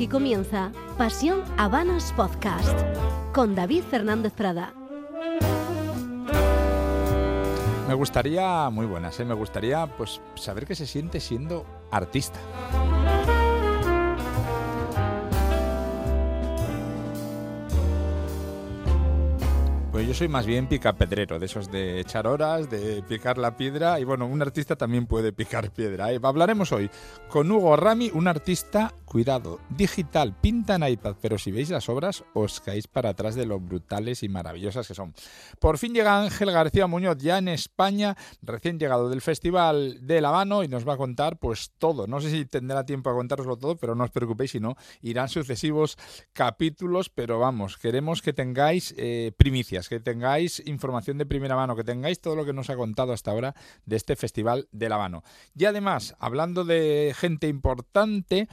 Aquí comienza Pasión Habanos Podcast con David Fernández Prada. Me gustaría, muy buenas, ¿eh? me gustaría pues saber qué se siente siendo artista. Pues yo soy más bien picapedrero, de esos de echar horas, de picar la piedra y bueno, un artista también puede picar piedra. ¿eh? Hablaremos hoy con Hugo Rami, un artista, cuidado, digital, pinta en iPad, pero si veis las obras os caéis para atrás de lo brutales y maravillosas que son. Por fin llega Ángel García Muñoz ya en España, recién llegado del Festival de La Habano y nos va a contar pues todo. No sé si tendrá tiempo a contároslo todo, pero no os preocupéis, si no, irán sucesivos capítulos, pero vamos, queremos que tengáis eh, primicias que tengáis información de primera mano, que tengáis todo lo que nos ha contado hasta ahora de este Festival de La Habano. Y además, hablando de gente importante,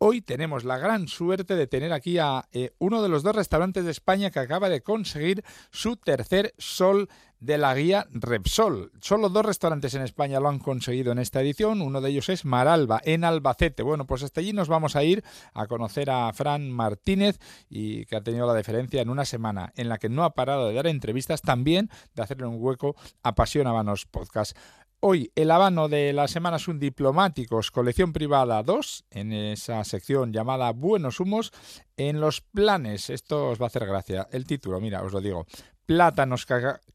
Hoy tenemos la gran suerte de tener aquí a eh, uno de los dos restaurantes de España que acaba de conseguir su tercer sol de la guía Repsol. Solo dos restaurantes en España lo han conseguido en esta edición. Uno de ellos es Maralba, en Albacete. Bueno, pues hasta allí nos vamos a ir a conocer a Fran Martínez y que ha tenido la deferencia en una semana en la que no ha parado de dar entrevistas, también de hacerle un hueco a Pasión Habanos Podcast. Hoy el habano de la semana son diplomáticos, colección privada 2, en esa sección llamada Buenos Humos, en los planes. Esto os va a hacer gracia. El título, mira, os lo digo. Plátanos,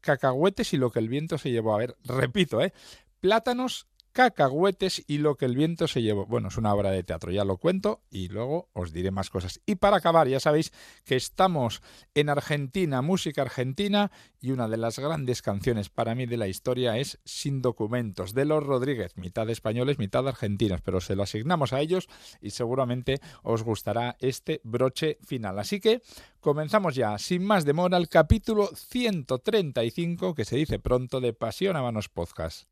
cacahuetes y lo que el viento se llevó. A ver, repito, ¿eh? Plátanos, cacahuetes y lo que el viento se llevó. Bueno, es una obra de teatro, ya lo cuento y luego os diré más cosas. Y para acabar, ya sabéis que estamos en Argentina, música argentina, y una de las grandes canciones para mí de la historia es Sin documentos, de los Rodríguez, mitad españoles, mitad argentinos, pero se lo asignamos a ellos y seguramente os gustará este broche final. Así que comenzamos ya, sin más demora, el capítulo 135, que se dice pronto, de Pasión a Manos Podcast.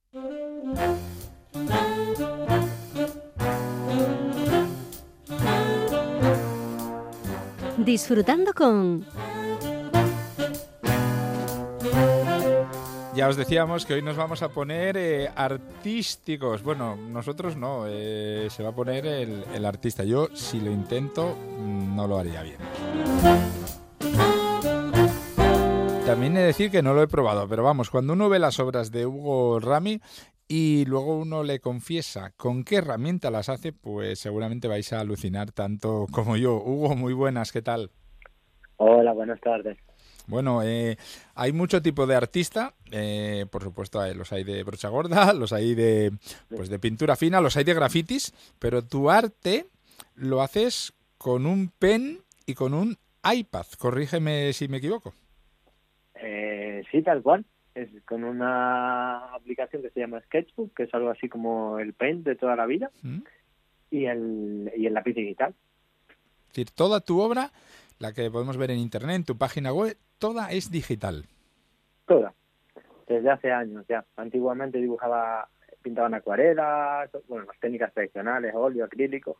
Disfrutando con... Ya os decíamos que hoy nos vamos a poner eh, artísticos. Bueno, nosotros no, eh, se va a poner el, el artista. Yo, si lo intento, mm, no lo haría bien. También he de decir que no lo he probado, pero vamos, cuando uno ve las obras de Hugo Rami y luego uno le confiesa con qué herramienta las hace, pues seguramente vais a alucinar tanto como yo. Hugo, muy buenas, ¿qué tal? Hola, buenas tardes. Bueno, eh, hay mucho tipo de artista, eh, por supuesto los hay de brocha gorda, los hay de, pues de pintura fina, los hay de grafitis, pero tu arte lo haces con un pen y con un iPad. Corrígeme si me equivoco. Eh, sí, tal cual. Es con una aplicación que se llama Sketchbook, que es algo así como el Paint de toda la vida, ¿Mm? y, el, y el lápiz digital. Es decir, toda tu obra, la que podemos ver en internet, en tu página web, toda es digital. Toda. Desde hace años ya. Antiguamente dibujaba, pintaba en acuarelas, bueno, las técnicas tradicionales, óleo, acrílico,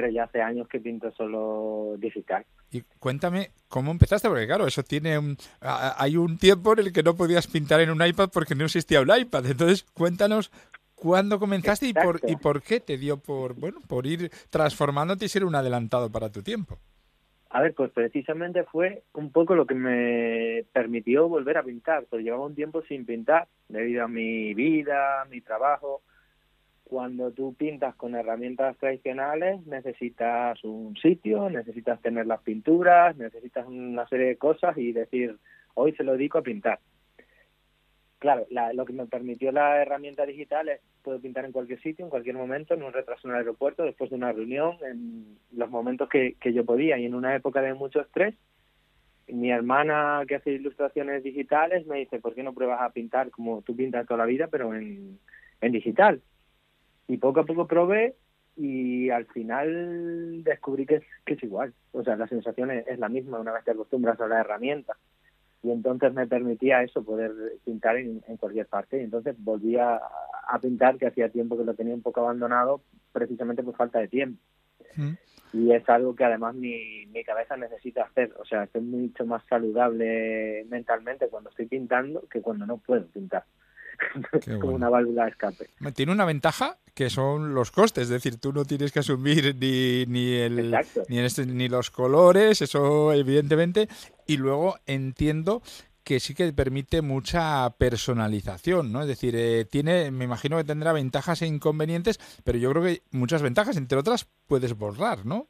pero ya hace años que pinto solo digital. Y cuéntame cómo empezaste, porque claro, eso tiene un, a- hay un tiempo en el que no podías pintar en un iPad porque no existía un iPad. Entonces, cuéntanos cuándo comenzaste y por, y por qué te dio por, bueno, por ir transformándote y ser un adelantado para tu tiempo. A ver, pues precisamente fue un poco lo que me permitió volver a pintar, porque llevaba un tiempo sin pintar debido a mi vida, mi trabajo. Cuando tú pintas con herramientas tradicionales, necesitas un sitio, necesitas tener las pinturas, necesitas una serie de cosas y decir, hoy se lo dedico a pintar. Claro, la- lo que me permitió la herramienta digital es puedo pintar en cualquier sitio, en cualquier momento, en un retraso en el aeropuerto, después de una reunión, en los momentos que, yo podía y en una época de mucho estrés, mi hermana que hace ilustraciones digitales me dice, ¿por qué no pruebas a pintar como tú pintas toda la vida, pero en digital? Y poco a poco probé y al final descubrí que es, que es igual. O sea, la sensación es, la misma una vez te acostumbras a la herramienta. Y entonces me permitía eso, poder pintar en, cualquier parte. Y entonces volví a, pintar, que hacía tiempo que lo tenía un poco abandonado, precisamente por falta de tiempo. Y es algo que además mi, mi cabeza necesita hacer. O sea, estoy mucho más saludable mentalmente cuando estoy pintando que cuando no puedo pintar. como una válvula de escape. Tiene una ventaja que son los costes, es decir, tú no tienes que asumir ni, ni, el, ni, este, ni los colores, eso evidentemente, y luego entiendo que sí que permite mucha personalización, ¿no? Es decir, eh, tiene, me imagino que tendrá ventajas e inconvenientes, pero yo creo que muchas ventajas, entre otras, puedes borrar, ¿no?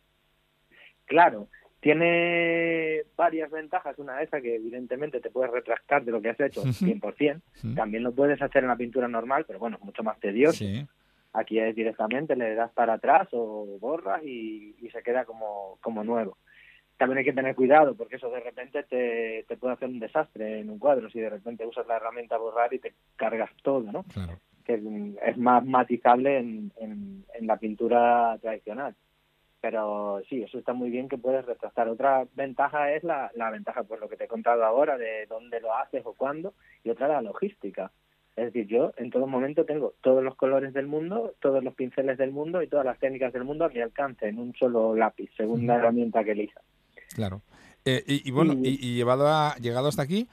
Claro, tiene varias ventajas. Una de esas que evidentemente te puedes retractar de lo que has hecho 100%. También lo puedes hacer en la pintura normal, pero bueno, mucho más tedioso. Aquí es directamente, le das para atrás o borras y, se queda como, como nuevo. También hay que tener cuidado porque eso de repente te, te puede hacer un desastre en un cuadro si de repente usas la herramienta borrar y te cargas todo, ¿no? Que es más matizable en, en la pintura tradicional pero sí, eso está muy bien que puedes retrasar. Otra ventaja es la, la ventaja, pues lo que te he contado ahora, de dónde lo haces o cuándo, y otra la logística. Es decir, yo en todo momento tengo todos los colores del mundo, todos los pinceles del mundo y todas las técnicas del mundo a mi alcance en un solo lápiz, según la herramienta que elija. Claro. Eh, y, bueno, y, y, llevado a, llegado hasta aquí,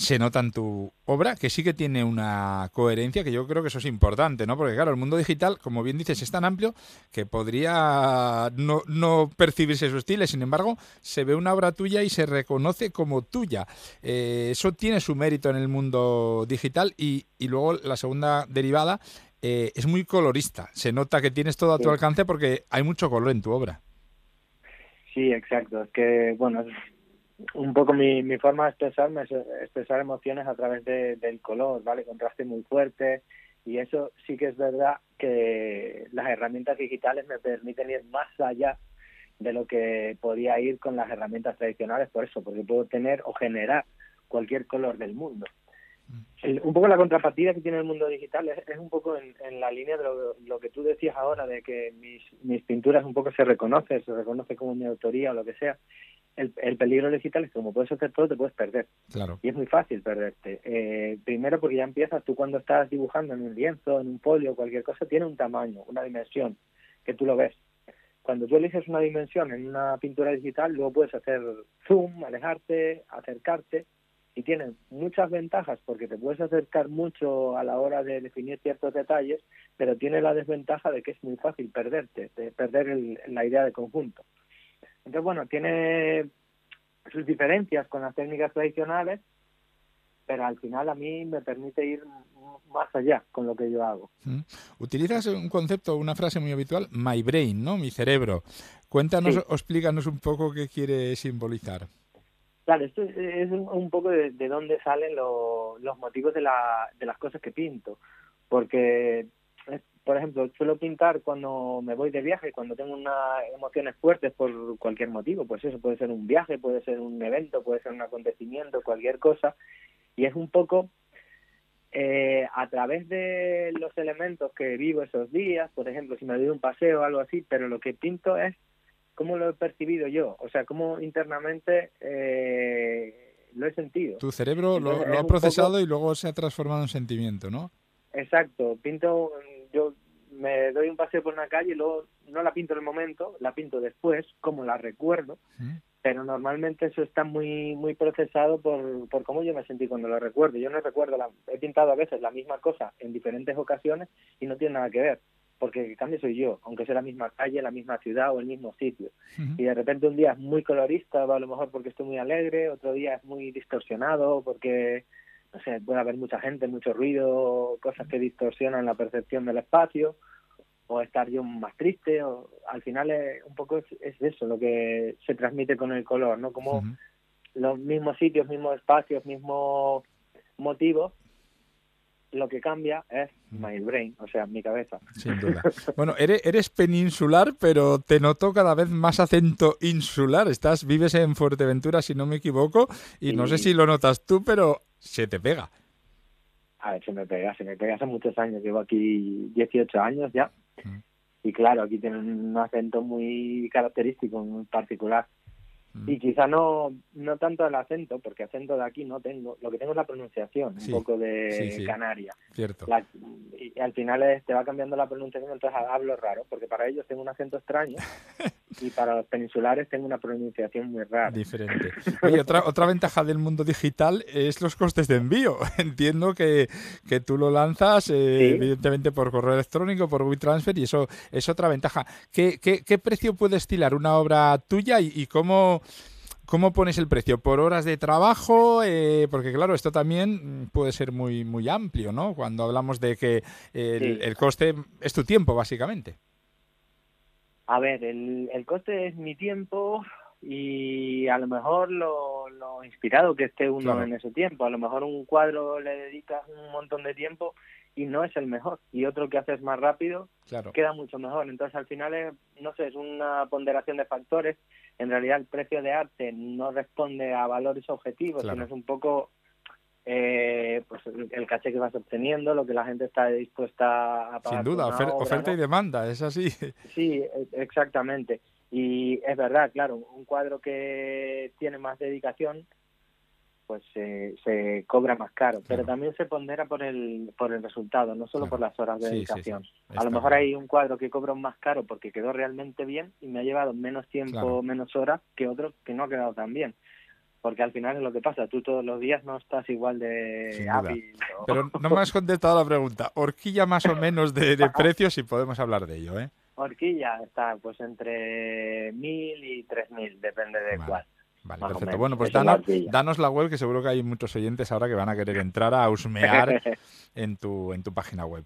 se nota en tu obra que sí que tiene una coherencia, que yo creo que eso es importante, ¿no? Porque claro, el mundo digital, como bien dices, es tan amplio que podría no, no percibirse su estilo, sin embargo, se ve una obra tuya y se reconoce como tuya. Eh, eso tiene su mérito en el mundo digital y, y luego la segunda derivada eh, es muy colorista. Se nota que tienes todo a tu alcance porque hay mucho color en tu obra. Sí, exacto. Es que, bueno, un poco mi, mi forma de expresarme es expresar emociones a través de, del color, ¿vale? Contraste muy fuerte y eso sí que es verdad que las herramientas digitales me permiten ir más allá de lo que podía ir con las herramientas tradicionales, por eso, porque puedo tener o generar cualquier color del mundo. un poco la contrapartida que tiene el mundo digital es, un poco en, en, la línea de lo, lo, que tú decías ahora, de que mis, mis pinturas un poco se reconocen, se reconoce como mi autoría o lo que sea, el, el, peligro digital es que como puedes hacer todo, te puedes perder. Claro. Y es muy fácil perderte. Eh, primero porque ya empiezas, tú cuando estás dibujando en un lienzo, en un polio, cualquier cosa, tiene un tamaño, una dimensión, que tú lo ves. Cuando tú eliges una dimensión en una pintura digital, luego puedes hacer zoom, alejarte, acercarte, y tiene muchas ventajas porque te puedes acercar mucho a la hora de definir ciertos detalles, pero tiene la desventaja de que es muy fácil perderte, de perder el, la idea de conjunto. Entonces, bueno, tiene sus diferencias con las técnicas tradicionales, pero al final a mí me permite ir más allá con lo que yo hago. Utilizas un concepto, una frase muy habitual, my brain, ¿no? Mi cerebro. Cuéntanos o explícanos un poco qué quiere simbolizar. Claro, esto es un poco de, dónde salen los motivos de, la, de las cosas que pinto, porque por ejemplo, suelo pintar cuando me voy de viaje, cuando tengo unas emociones fuertes por cualquier motivo, pues eso puede ser un viaje, puede ser un evento, puede ser un acontecimiento, cualquier cosa, y es un poco eh, a través de los elementos que vivo esos días, por ejemplo, si me doy un paseo o algo así, pero lo que pinto es cómo lo he percibido yo, o sea, cómo internamente eh, lo he sentido. Tu cerebro lo, ha procesado y luego se ha transformado en sentimiento, ¿no? Exacto, pinto yo me doy un paseo por una calle y luego no la pinto en el momento, la pinto después, como la recuerdo, pero normalmente eso está muy muy procesado por, por cómo yo me sentí cuando lo recuerdo. Yo no recuerdo, la, he pintado a veces la misma cosa en diferentes ocasiones y no tiene nada que ver, porque el cambio soy yo, aunque sea la misma calle, la misma ciudad o el mismo sitio. Y de repente un día es muy colorista, a lo mejor porque estoy muy alegre, otro día es muy distorsionado porque no sé, puede haber mucha gente, mucho ruido, cosas que distorsionan la percepción del espacio, o estar yo más triste, o al final es, un poco es, eso lo que se transmite con el color, ¿no? Como los mismos sitios, mismos espacios, mismos motivos lo que cambia es my brain, o sea, mi cabeza. Sin duda. Bueno, eres, eres peninsular, pero te noto cada vez más acento insular. Estás, vives en Fuerteventura, si no me equivoco, y no sé si lo notas tú, pero se te pega. A ver, se me pega, se me pega hace muchos años. Llevo aquí 18 años ya. Y claro, aquí tienen un acento muy característico, muy particular. Y quizá no, no tanto el acento, porque acento de aquí no tengo. Lo que tengo es la pronunciación, un poco de canaria. Cierto. y, al final te va cambiando la pronunciación, entonces hablo raro, porque para ellos tengo un acento extraño y para los peninsulares tengo una pronunciación muy rara. Diferente. Oye, otra, otra ventaja del mundo digital es los costes de envío. Entiendo que, que tú lo lanzas, eh, evidentemente, por correo electrónico, por WeTransfer, y eso es otra ventaja. ¿Qué, qué, qué precio puede estilar una obra tuya y, y cómo ¿Cómo pones el precio? ¿Por horas de trabajo? Eh, porque claro, esto también puede ser muy, muy amplio, ¿no? Cuando hablamos de que el, coste es tu tiempo, básicamente. A ver, el, el, coste es mi tiempo y a lo mejor lo, lo inspirado que esté uno en ese tiempo. A lo mejor un cuadro le dedicas un montón de tiempo y no es el mejor. Y otro que haces más rápido queda mucho mejor. Entonces al final es, no sé, es una ponderación de factores. En realidad el precio de arte no responde a valores objetivos, sino es un poco eh, pues el, caché que vas obteniendo, lo que la gente está dispuesta a pagar. Sin duda, oferta y demanda, es así. Sí, e, exactamente. Y es verdad, claro, un cuadro que tiene más dedicación pues se cobra más caro, pero también se pondera por el por el resultado, no solo por las horas de dedicación. a lo mejor hay un cuadro que cobra más caro porque quedó realmente bien y me ha llevado menos tiempo, menos horas que otro que no ha quedado tan bien. Porque al final es lo que pasa, tú todos los días no estás igual de hábil. Pero no me has contestado la pregunta. Horquilla más o menos de, de precios si podemos hablar de ello, ¿eh? Horquilla está pues entre mil y tres mil, depende de cuál. Vale, perfecto. Bueno, pues danos, la web, que seguro que hay muchos oyentes ahora que van a querer entrar a husmear en tu, en tu página web.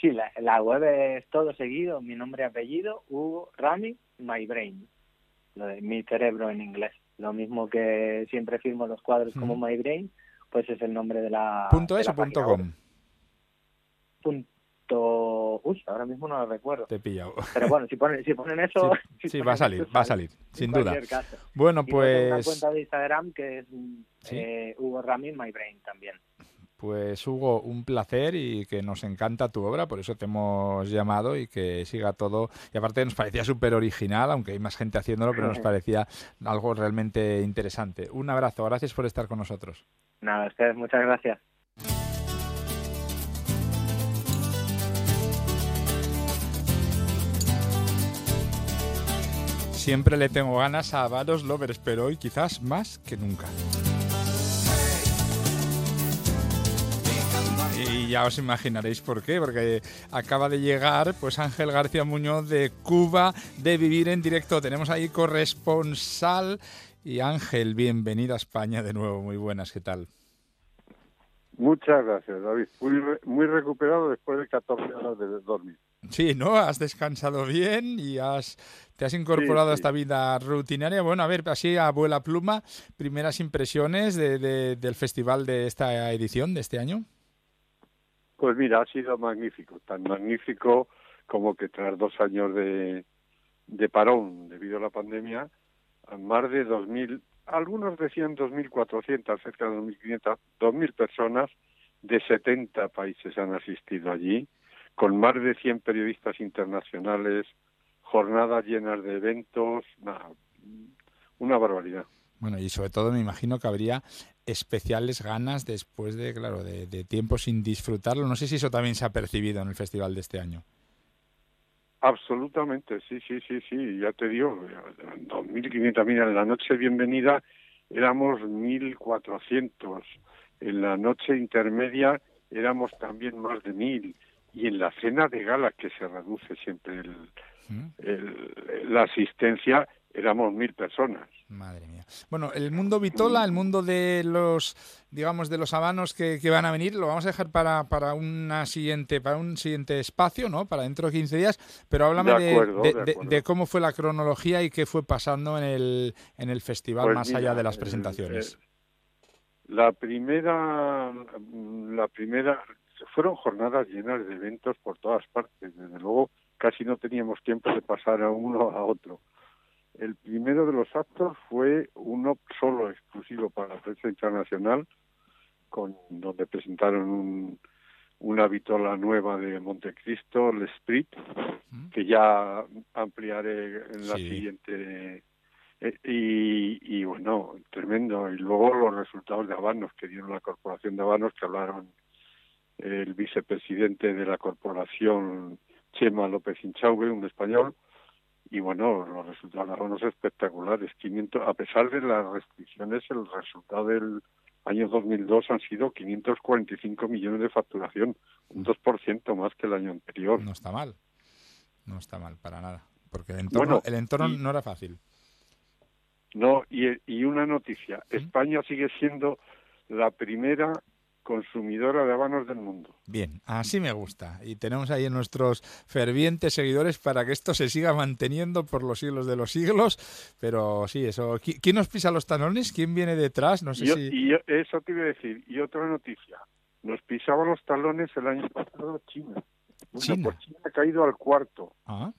Sí, la, web es todo seguido, mi nombre y apellido, Hugo Rami, My Brain, lo de mi cerebro en inglés. Lo mismo que siempre firmo los cuadros como My Brain, pues es el nombre de la. ¿Punto es o punto com? Uy, ahora mismo no lo recuerdo. Te he pillado. Pero bueno, si ponen, si ponen eso... Sí, va a salir, va a salir, sin duda. Bueno, pues... una cuenta de Instagram que es eh, Hugo Rami My Brain también. Pues Hugo, un placer y que nos encanta tu obra, por eso te hemos llamado y que siga todo. Y aparte nos parecía súper original, aunque hay más gente haciéndolo, pero nos parecía algo realmente interesante. Un abrazo, gracias por estar con nosotros. Nada, ustedes, muchas gracias. Siempre le tengo ganas a Vados Lovers, pero hoy quizás más que nunca. Y ya os imaginaréis por qué, porque acaba de llegar pues Ángel García Muñoz de Cuba, de Vivir en Directo. Tenemos ahí corresponsal. Y Ángel, bienvenido a España de nuevo. Muy buenas, ¿qué tal? Muchas gracias, David. Muy, muy recuperado después de 14 horas de dormir. Sí, ¿no? Has descansado bien y has, te has incorporado a esta vida rutinaria. Bueno, a ver, así abuela pluma, primeras impresiones de, del festival de esta edición, de este año. Pues mira, ha sido magnífico, tan magnífico como que tras dos años de, de parón debido a la pandemia, más de 2.000, algunos decían 2.400, cerca de 2.500, 2.000 personas de 70 países han asistido allí con más de 100 periodistas internacionales, jornadas llenas de eventos, una barbaridad. Bueno, y sobre todo me imagino que habría especiales ganas después de, claro, de, tiempo sin disfrutarlo. No sé si eso también se ha percibido en el festival de este año. Absolutamente, sí, sí, sí, sí, ya te digo, 2.500, mira, en la noche bienvenida éramos 1.400, en la noche intermedia éramos también más de 1.000, y en la cena de gala que se reduce siempre ¿Mm? el, la asistencia éramos mil personas. Madre mía. Bueno, el mundo Vitola, el mundo de los, digamos, de los habanos que, que, van a venir, lo vamos a dejar para, para una siguiente, para un siguiente espacio, ¿no? Para dentro de 15 días. Pero háblame de, de, cómo fue la cronología y qué fue pasando en el, en el festival pues más allá de las presentaciones. la primera, la primera fueron jornadas llenas de eventos por todas partes. Desde luego, casi no teníamos tiempo de pasar a uno a otro. El primero de los actos fue uno solo exclusivo para la prensa internacional, con donde presentaron un, una vitola nueva de Montecristo, el Sprit, que ya ampliaré en la siguiente. Eh, y, y, bueno, tremendo. Y luego los resultados de Habanos que dieron la Corporación de Habanos, que hablaron el vicepresidente de la corporación, Chema López Inchauve, un español, y bueno, los resultados fueron espectaculares. 500, a pesar de las restricciones, el resultado del año 2002 han sido 545 millones de facturación, un 2% más que el año anterior. No está mal, no está mal para nada, porque el entorno, el entorno no era fácil. No, y, y una noticia, España sigue siendo la primera consumidora de habanos del mundo. Bien, así me gusta. Y tenemos ahí nuestros fervientes seguidores para que esto se siga manteniendo por los siglos de los siglos. Pero sí, eso. ¿Quién nos pisa los talones? ¿Quién viene detrás? No sé si. Y eso te iba a decir. Y otra noticia. Nos pisaba los talones el año pasado China. China. Pues China ha caído al cuarto. Ah.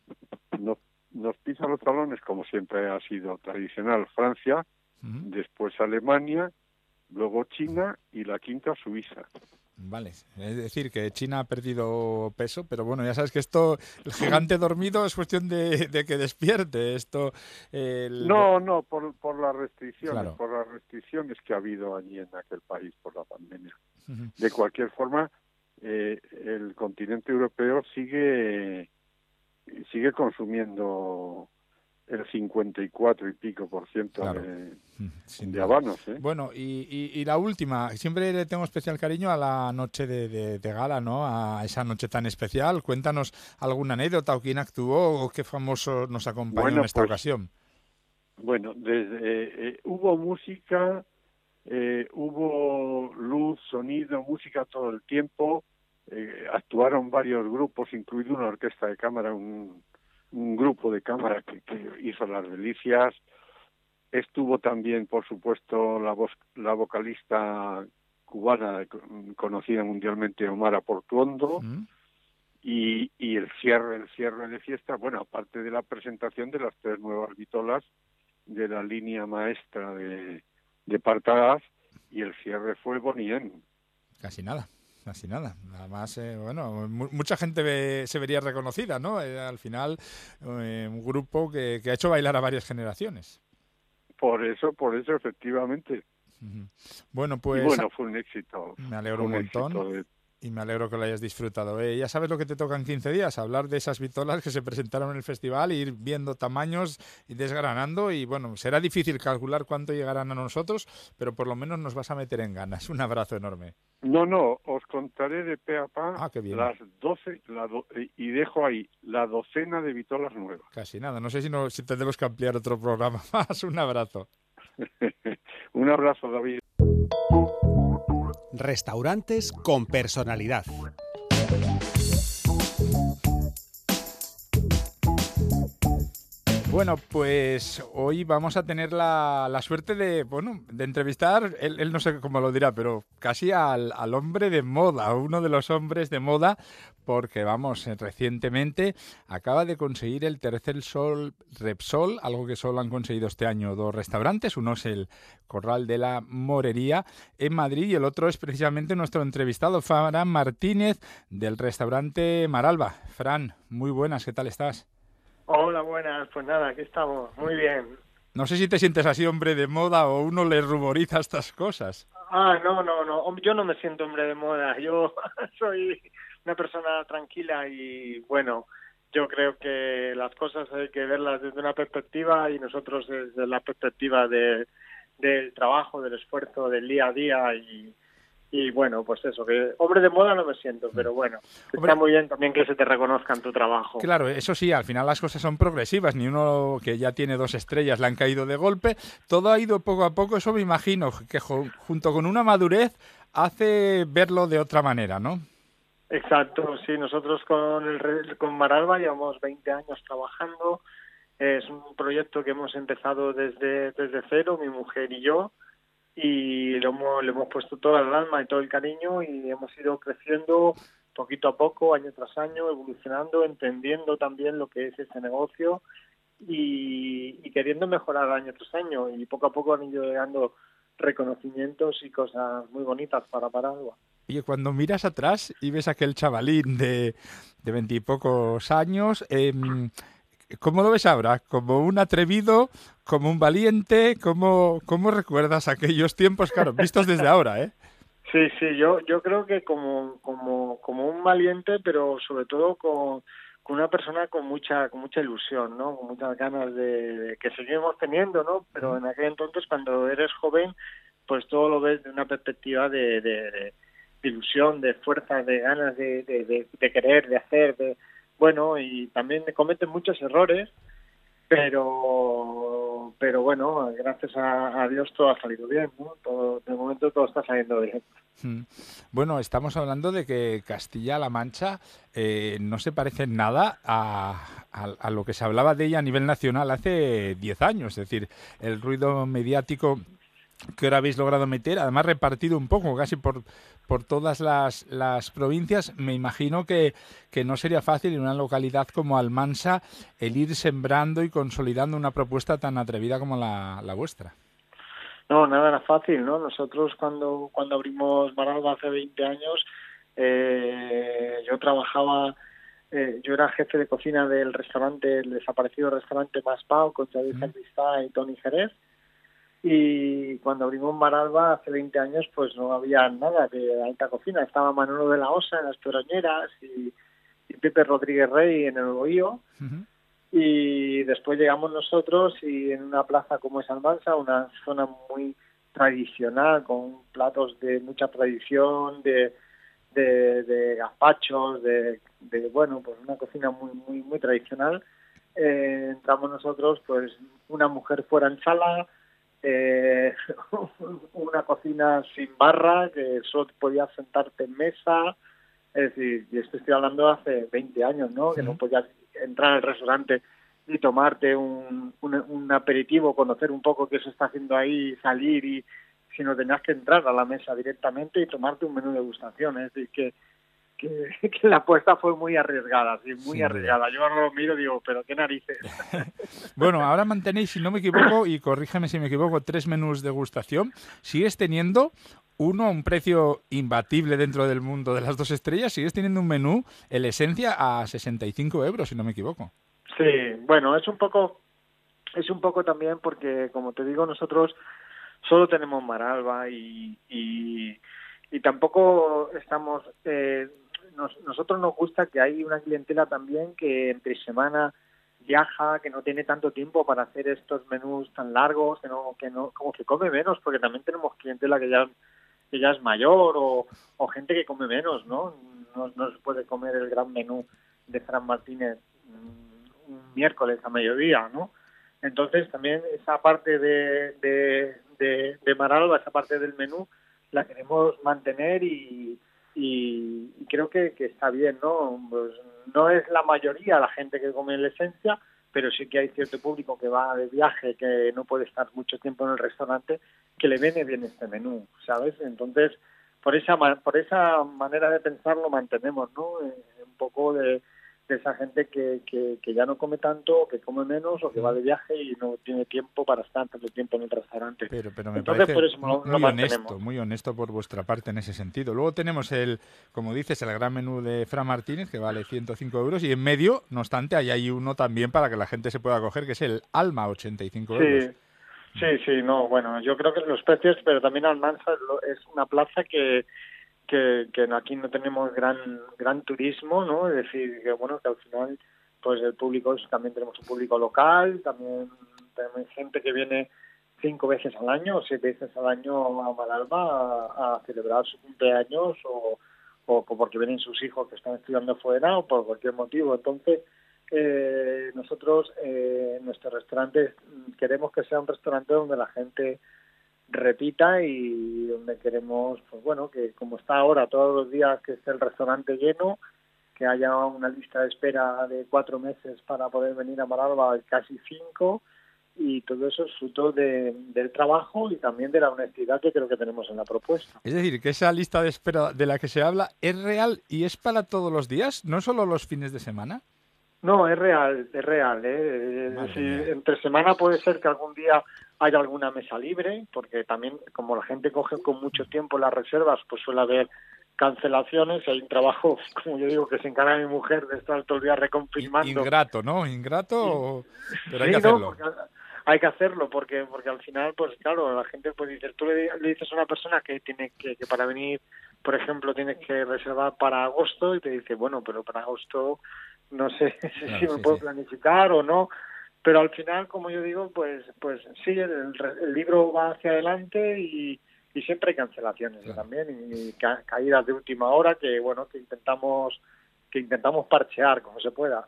Nos, nos pisa los talones, como siempre ha sido tradicional, Francia, después Alemania luego China y la quinta Suiza. Vale, es decir, que China ha perdido peso, pero bueno, ya sabes que esto, el gigante dormido es cuestión de, que despierte. Esto, No, no, por, por las restricciones, por las restricciones que ha habido allí en aquel país por la pandemia. De cualquier forma, eh, el continente europeo sigue sigue consumiendo el 54 y pico por ciento de, de habanos. ¿eh? Bueno, y, y, la última, siempre le tengo especial cariño a la noche de, de, gala, ¿no? A esa noche tan especial. Cuéntanos alguna anécdota o quién actuó o qué famoso nos acompañó en esta pues, ocasión. Bueno, desde, eh, hubo música, eh, hubo luz, sonido, música todo el tiempo. Eh, actuaron varios grupos, incluido una orquesta de cámara, un un grupo de cámara que, hizo las delicias. Estuvo también, por supuesto, la, voz, la vocalista cubana conocida mundialmente, Omar Portuondo. Y, y, el cierre, el cierre de fiesta, bueno, aparte de la presentación de las tres nuevas vitolas de la línea maestra de, de Partagas, y el cierre fue Bonien. Casi nada así nada. Nada más, eh, bueno, mucha gente se vería reconocida, ¿no? Eh, al final, eh, un grupo que, ha hecho bailar a varias generaciones. Por eso, por eso, efectivamente. Bueno, pues. bueno, fue un éxito. Me alegro un, montón. Y me alegro que lo hayas disfrutado. ya sabes lo que te toca en 15 días, hablar de esas vitolas que se presentaron en el festival, ir viendo tamaños y desgranando. Y bueno, será difícil calcular cuánto llegarán a nosotros, pero por lo menos nos vas a meter en ganas. Un abrazo enorme. No, no, os contaré de pe a pa ah, las 12 y dejo ahí la docena de vitolas nuevas. Casi nada, no sé si, no, si tendremos que ampliar otro programa más. Un abrazo. Un abrazo, David. Restaurantes con personalidad. Bueno, pues hoy vamos a tener la, suerte de, bueno, de entrevistar, él, no sé cómo lo dirá, pero casi al, hombre de moda, uno de los hombres de moda, porque vamos, eh, recientemente acaba de conseguir el tercer sol Repsol, algo que solo han conseguido este año dos restaurantes, uno es el Corral de la Morería en Madrid y el otro es precisamente nuestro entrevistado, Fran Martínez, del restaurante Maralba. Fran, muy buenas, ¿qué tal estás? Hola, buenas. Pues nada, aquí estamos. Muy bien. No sé si te sientes así hombre de moda o uno le rumoriza estas cosas. Ah, no, no, no. Yo no me siento hombre de moda. Yo soy una persona tranquila y bueno, yo creo que las cosas hay que verlas desde una perspectiva y nosotros desde la perspectiva de, del trabajo, del esfuerzo, del día a día y, y bueno, pues eso, que hombre de moda no me siento, pero bueno, está muy bien también que se te reconozca en tu trabajo. Claro, eso sí, al final las cosas son progresivas, ni uno que ya tiene dos estrellas le han caído de golpe, todo ha ido poco a poco, eso me imagino que junto con una madurez hace verlo de otra manera, ¿no? Exacto, sí, nosotros con, el, con Maralba llevamos 20 años trabajando, es un proyecto que hemos empezado desde, desde cero, mi mujer y yo, y le hemos, le hemos puesto toda el alma y todo el cariño y hemos ido creciendo poquito a poco, año tras año, evolucionando, entendiendo también lo que es este negocio y, queriendo mejorar año tras año y poco a poco han ido llegando reconocimientos y cosas muy bonitas para Paragua. Y cuando miras atrás y ves aquel chavalín de veintipocos años, eh, ¿cómo lo ves ahora? ¿Como un atrevido? ¿Como un valiente? ¿Cómo, cómo recuerdas aquellos tiempos, claro, vistos desde ahora, eh? Sí, sí, yo, yo creo que como, como, como un valiente, pero sobre todo con, con una persona con mucha con mucha ilusión, ¿no? Con muchas ganas de, que seguimos teniendo, ¿no? Pero en aquel entonces, cuando eres joven, pues todo lo ves de una perspectiva de, de, ilusión, de fuerza, de ganas de, de, querer, de hacer, de bueno, y también cometen muchos errores, pero pero bueno, gracias a, Dios todo ha salido bien, ¿no? De momento todo está saliendo bien. Hmm. Bueno, estamos hablando de que Castilla-La Mancha eh, no se parece nada a, a, lo que se hablaba de ella a nivel nacional hace 10 años. Es decir, el ruido mediático que ahora habéis logrado meter, además repartido un poco, casi por, por todas las, las provincias, me imagino que, que no sería fácil en una localidad como Almansa el ir sembrando y consolidando una propuesta tan atrevida como la, la vuestra. No, nada era fácil, ¿no? Nosotros cuando, cuando abrimos Maralba hace 20 años, eh, yo trabajaba, eh, yo era jefe de cocina del restaurante, el desaparecido restaurante Maspao con Xavier mm. y Tony Jerez, y cuando abrimos Maralba hace 20 años pues no había nada de alta cocina. Estaba Manolo de la Osa en las Torañeras y, Pepe Rodríguez Rey en el Bohío y después llegamos nosotros y en una plaza como es Almansa una zona muy tradicional con platos de mucha tradición de de, de gazpachos de, de bueno pues una cocina muy muy muy tradicional. Eh, entramos nosotros pues una mujer fuera en sala eh, una cocina sin barra, que solo podías sentarte en mesa. Es decir, y esto estoy hablando de hace 20 años, ¿no? Que no podías entrar al restaurante y tomarte un, un, aperitivo, conocer un poco qué se está haciendo ahí, salir y sino tenías que entrar a la mesa directamente y tomarte un menú de degustación. Es decir, que que, la apuesta fue muy arriesgada, sí, muy arriesgada. Yo ahora lo miro y digo, pero qué narices. bueno, ahora mantenéis, si no me equivoco, y corrígeme si me equivoco, tres menús de degustación. Sigues teniendo uno, un precio imbatible dentro del mundo de las dos estrellas, sigues teniendo un menú, el Esencia, a 65 euros, si no me equivoco. Sí, bueno, es un poco, es un poco también porque, como te digo, nosotros solo tenemos Maralba y, y, y tampoco estamos... Eh, nosotros nos gusta que hay una clientela también que entre semana viaja, que no tiene tanto tiempo para hacer estos menús tan largos, que no, que no, como que come menos, porque también tenemos clientela que ya, que ya es mayor o, gente que come menos, ¿no? ¿no? No se puede comer el gran menú de Fran Martínez mm, un miércoles a mediodía, ¿no? Entonces también esa parte de, de, de, de Maralba, esa parte del menú, la queremos mantener y, y, creo que, está bien, ¿no? Pues no es la mayoría la gente que come en la esencia, pero sí que hay cierto público que va de viaje, que no puede estar mucho tiempo en el restaurante, que le viene bien este menú, ¿sabes? Entonces, por esa, por esa manera de pensar lo mantenemos, ¿no? Eh, un poco de, de esa gente que, que, que, ya no come tanto, que come menos o que va de viaje y no tiene tiempo para estar tanto tiempo en el restaurante. Pero, pero me parece muy, honesto, muy honesto por vuestra parte en ese sentido. Luego tenemos el, como dices, el gran menú de Fran Martínez que vale 105 euros y en medio, no obstante, hay ahí uno también para que la gente se pueda coger que es el Alma 85 euros. Sí, sí, no, bueno, yo creo que los precios, pero también Almanza es una plaza que que, que aquí no tenemos gran gran turismo, ¿no? Es decir, que bueno, que al final pues el público también tenemos un público local, también tenemos gente que viene cinco veces al año o siete veces al año a Malalba a, celebrar su cumpleaños o, o porque vienen sus hijos que están estudiando fuera o por cualquier motivo. Entonces, eh, nosotros eh, nuestro restaurante queremos que sea un restaurante donde la gente repita y donde queremos, pues bueno, que como está ahora todos los días que esté el restaurante lleno, que haya una lista de espera de cuatro meses para poder venir a Maralba, casi cinco, y todo eso es fruto del trabajo y también de la honestidad que creo que tenemos en la propuesta. Es decir, que esa lista de espera de la que se habla es real y es para todos los días, no solo los fines de semana. No, es real, es real. ¿eh? entre semana puede ser que algún día haya alguna mesa libre, porque también como la gente coge con mucho tiempo las reservas, pues suele haber cancelaciones. Hay un trabajo, como yo digo, que se encarga mi mujer de estar todo el día reconfirmando. Ingrato, ¿no? Ingrato, pero hay que hacerlo. hay que hacerlo porque porque al final, pues claro, la gente pues dice, tú le, dices a una persona que tiene que, que para venir, por ejemplo, tienes que reservar para agosto y te dice, bueno, pero para agosto no sé si me puedo planificar o no pero al final como yo digo pues pues sí el, libro va hacia adelante y, y siempre hay cancelaciones también y, caídas de última hora que bueno que intentamos que intentamos parchear como se pueda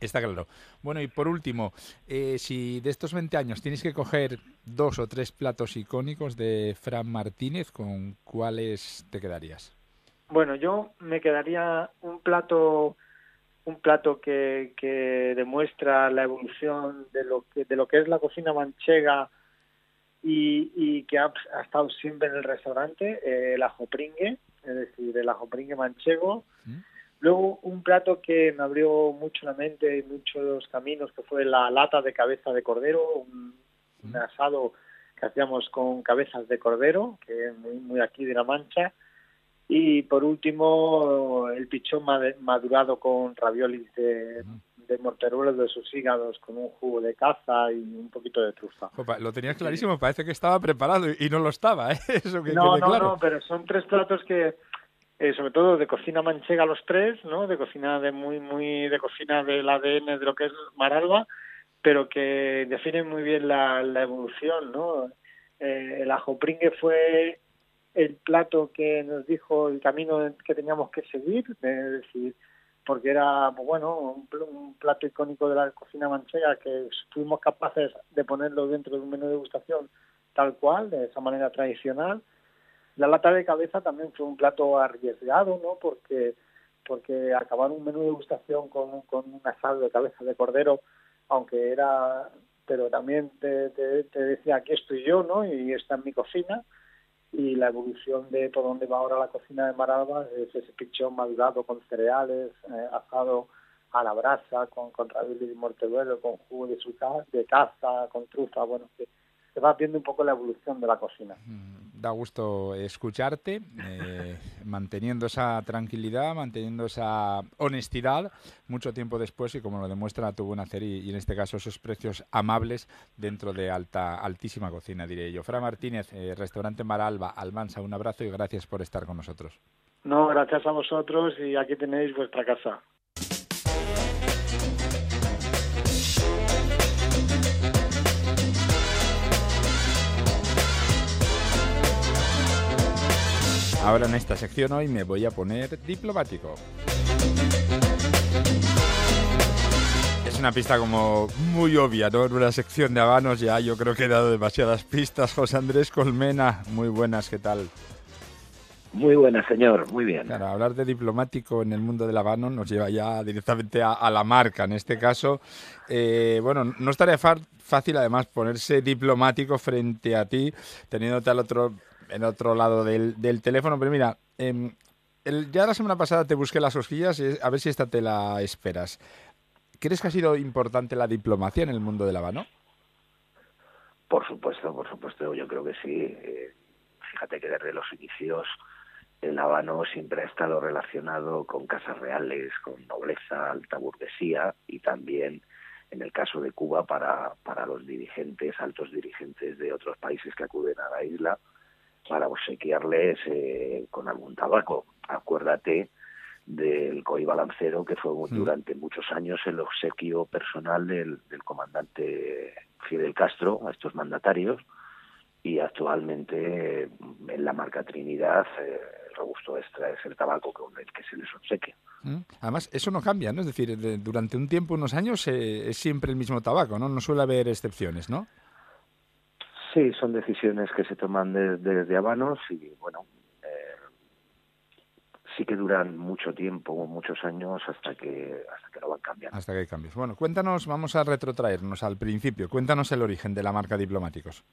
Está claro. Bueno, y por último, eh, si de estos 20 años tienes que coger dos o tres platos icónicos de Fran Martínez, ¿con cuáles te quedarías? Bueno, yo me quedaría un plato un plato que, que demuestra la evolución de lo que de lo que es la cocina manchega y, y que ha, estado siempre en el restaurante eh, el ajopringue es decir el ajopringue manchego. Luego un plato que me abrió mucho la mente y muchos caminos que fue la lata de cabeza de cordero un, un asado que hacíamos con cabezas de cordero que es muy muy aquí de la mancha y por último, el pichón madurado con raviolis de, de morteruelos de sus hígados, con un jugo de caza y un poquito de trufa. lo tenías clarísimo, parece que estaba preparado y no lo estaba, ¿eh? Eso que no, no, no, pero son tres platos que, eh, sobre todo de cocina manchega los tres, ¿no? De cocina de muy, muy, de cocina del ADN de lo que es Maralba, pero que definen muy bien la, la evolución, ¿no? Eh, el ajopringue fue el plato que nos dijo el camino que teníamos que seguir, es decir, porque era, pues bueno, un, plato icónico de la cocina manchega que fuimos capaces de ponerlo dentro de un menú de degustación tal cual, de esa manera tradicional. La lata de cabeza también fue un plato arriesgado, ¿no? Porque porque acabar un menú de degustación con, con un asado de cabeza de cordero, aunque era, pero también te, te, te decía, aquí estoy yo, ¿no? Y está en mi cocina, y la evolución de por dónde va ahora la cocina de Maralba es ese pichón madurado con cereales, eh, asado a la brasa, con, con de morteduelo, con jugo de, su, de caza, con trufa, bueno, que se va viendo un poco la evolución de la cocina. Mm, da gusto escucharte, eh, manteniendo esa tranquilidad, manteniendo esa honestidad mucho tiempo después y como lo demuestra tu buen hacer y, en este caso esos precios amables dentro de alta, altísima cocina, diré yo. Fra Martínez, eh, Restaurante Maralba, Almansa, un abrazo y gracias por estar con nosotros. No, gracias a vosotros y aquí tenéis vuestra casa. Ahora en esta sección hoy me voy a poner diplomático. Es una pista como muy obvia, ¿no? En una sección de habanos ya yo creo que he dado demasiadas pistas. José Andrés Colmena, muy buenas, ¿qué tal? Muy buenas, señor, muy bien. Claro, hablar de diplomático en el mundo del habano nos lleva ya directamente a, la marca. En este caso, eh, bueno, no estaría fácil además ponerse diplomático frente a ti, teniéndote al otro en otro lado del, teléfono, pero mira, em, ya la semana pasada te busqué las cosquillas a ver si esta te la esperas. ¿Crees que ha sido importante la diplomacia en el mundo del habano? Por supuesto, por supuesto, yo creo que sí. Eh, fíjate que desde los inicios el habano siempre ha estado relacionado con casas reales, con nobleza, alta burguesía y también en el caso de Cuba para, para los dirigentes, altos dirigentes de otros países que acuden a la isla, para obsequiarles eh, con algún tabaco. Acuérdate del COI Balancero, que fue mm. durante muchos años el obsequio personal del, comandante Fidel Castro a estos mandatarios y actualmente en la marca Trinidad eh, el robusto extra es el tabaco con el que se les obsequia. Mm. Además, eso no cambia, ¿no? Es decir, durante un tiempo, unos años, eh, es siempre el mismo tabaco, ¿no? No suele haber excepciones, ¿no? Sí, son decisiones que se toman desde, Habanos y bueno, eh, sí que duran mucho tiempo, muchos años, hasta que, hasta que lo van cambiando. Hasta que hay cambios. Bueno, cuéntanos, vamos a retrotraernos al principio. Cuéntanos el origen de la marca Diplomáticos.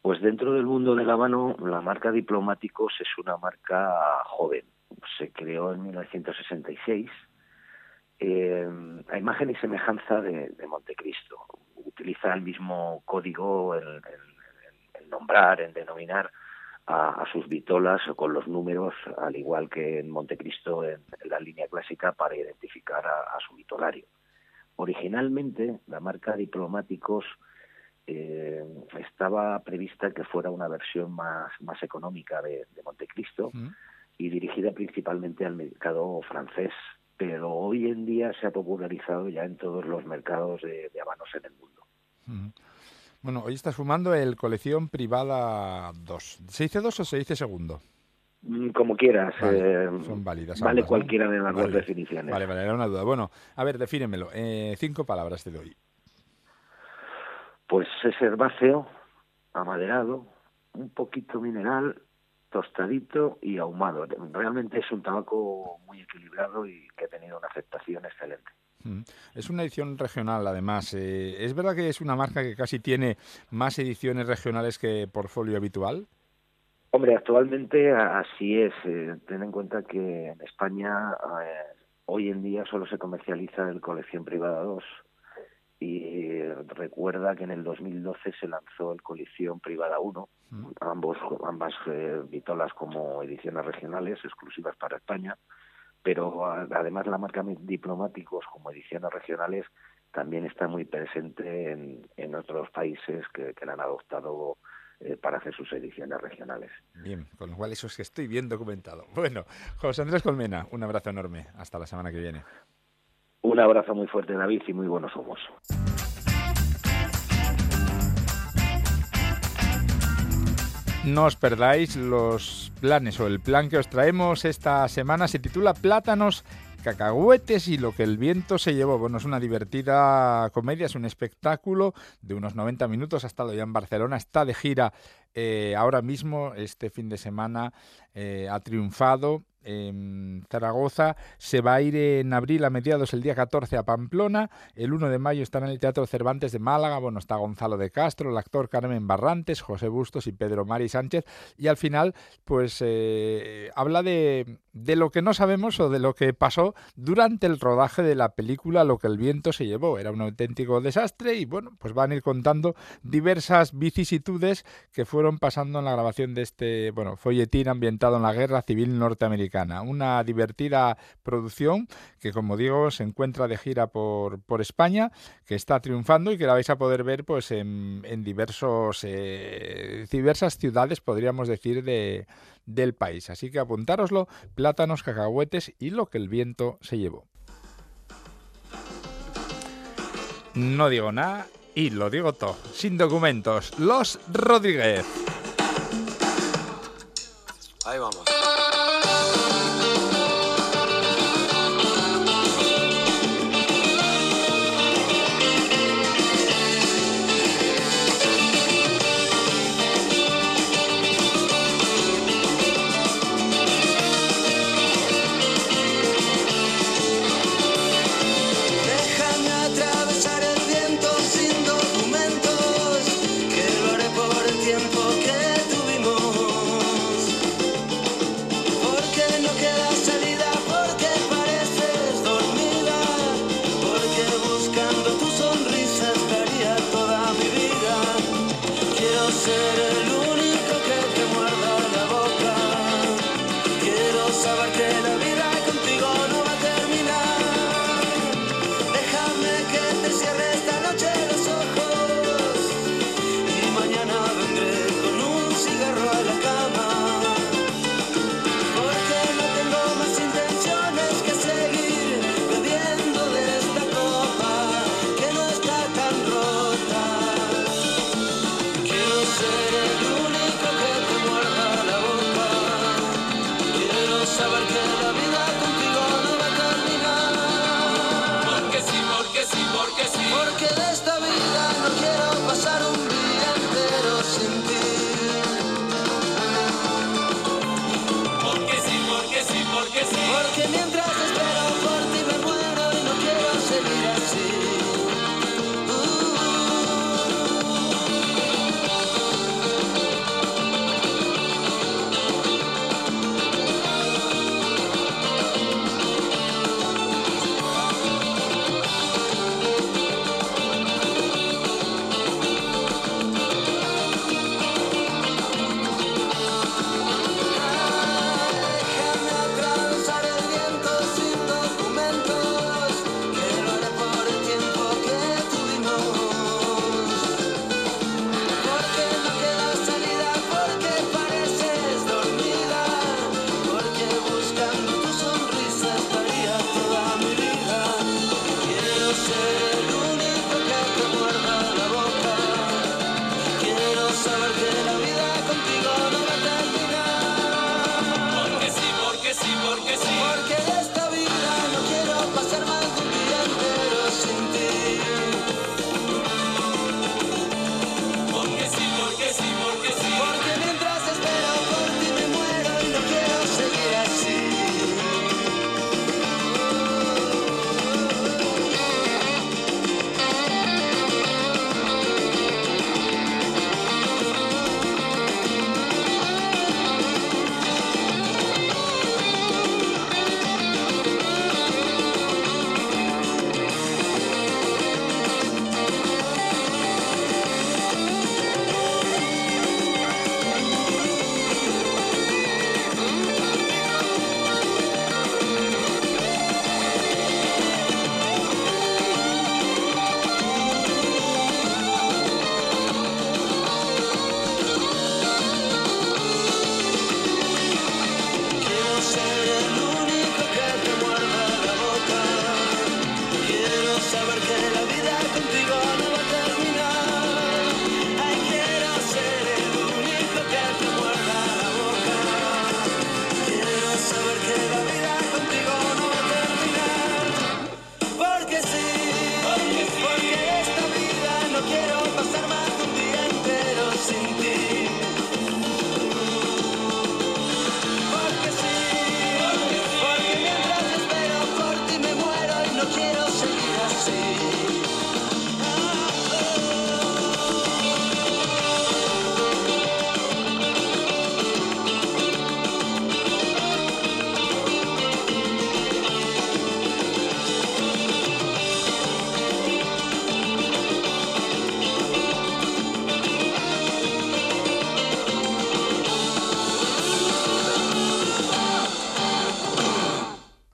Pues dentro del mundo del habano, la marca Diplomáticos es una marca joven. Se creó en 1966 eh, a imagen y semejanza de, Montecristo. Utiliza el mismo código en, nombrar, en denominar a, sus vitolas con los números, al igual que en Montecristo en, la línea clásica, para identificar a, su vitolario. Originalmente, la marca Diplomáticos eh, estaba prevista que fuera una versión más, más económica de, Montecristo y dirigida principalmente al mercado francés, pero hoy en día se ha popularizado ya en todos los mercados de, habanos en el mundo. Bueno, hoy estás fumando el colección privada 2. ¿Se dice 2 o se dice segundo? Mm, como quieras. Eh, son válidas. Vale cualquiera de las dos definiciones. Vale, vale, era una duda. Bueno, a ver, defínemelo. Eh, cinco palabras te doy. Pues es herbáceo, amaderado, un poquito mineral, tostadito y ahumado. Realmente es un tabaco muy equilibrado y que ha tenido una aceptación excelente. Mm. Es una edición regional, además. Eh, ¿Es verdad que es una marca que casi tiene más ediciones regionales que portfolio habitual? Hombre, actualmente así es. Eh, ten en cuenta que en España eh, hoy en día solo se comercializa el colección privada 2 y recuerda que en el 2012 se lanzó el colección privada 1, mm. ambos ambas eh, vitolas como ediciones regionales exclusivas para España, pero además la marca diplomáticos como ediciones regionales también está muy presente en, en otros países que, que la han adoptado eh, para hacer sus ediciones regionales. Bien, con lo cual eso es que estoy bien documentado. Bueno, José Andrés Colmena, un abrazo enorme. Hasta la semana que viene. Un abrazo muy fuerte, David, y muy buenos somos. No os perdáis los planes o el plan que os traemos esta semana. Se titula Plátanos cacahuetes y lo que el viento se llevó. Bueno, es una divertida comedia, es un espectáculo de unos 90 minutos. Ha estado ya en Barcelona, está de gira eh, ahora mismo, este fin de semana eh, ha triunfado en Zaragoza, se va a ir en abril a mediados el día 14 a Pamplona, el 1 de mayo estará en el Teatro Cervantes de Málaga, bueno, está Gonzalo de Castro, el actor Carmen Barrantes, José Bustos y Pedro Mari Sánchez, y al final, pues eh, habla de, de lo que no sabemos o de lo que pasó durante el rodaje de la película Lo que el viento se llevó. Era un auténtico desastre y bueno, pues van a ir contando diversas vicisitudes que fueron pasando en la grabación de este, bueno, folletín ambientado en la Guerra Civil Norteamericana. Una divertida producción que, como digo, se encuentra de gira por, por España, que está triunfando y que la vais a poder ver pues en, diversos, eh, diversas ciudades, podríamos decir, de del país. Así que apuntároslo, plátanos, cacahuetes y lo que el viento se llevó. No digo nada y lo digo todo, sin documentos. Los Rodríguez. Ahí vamos.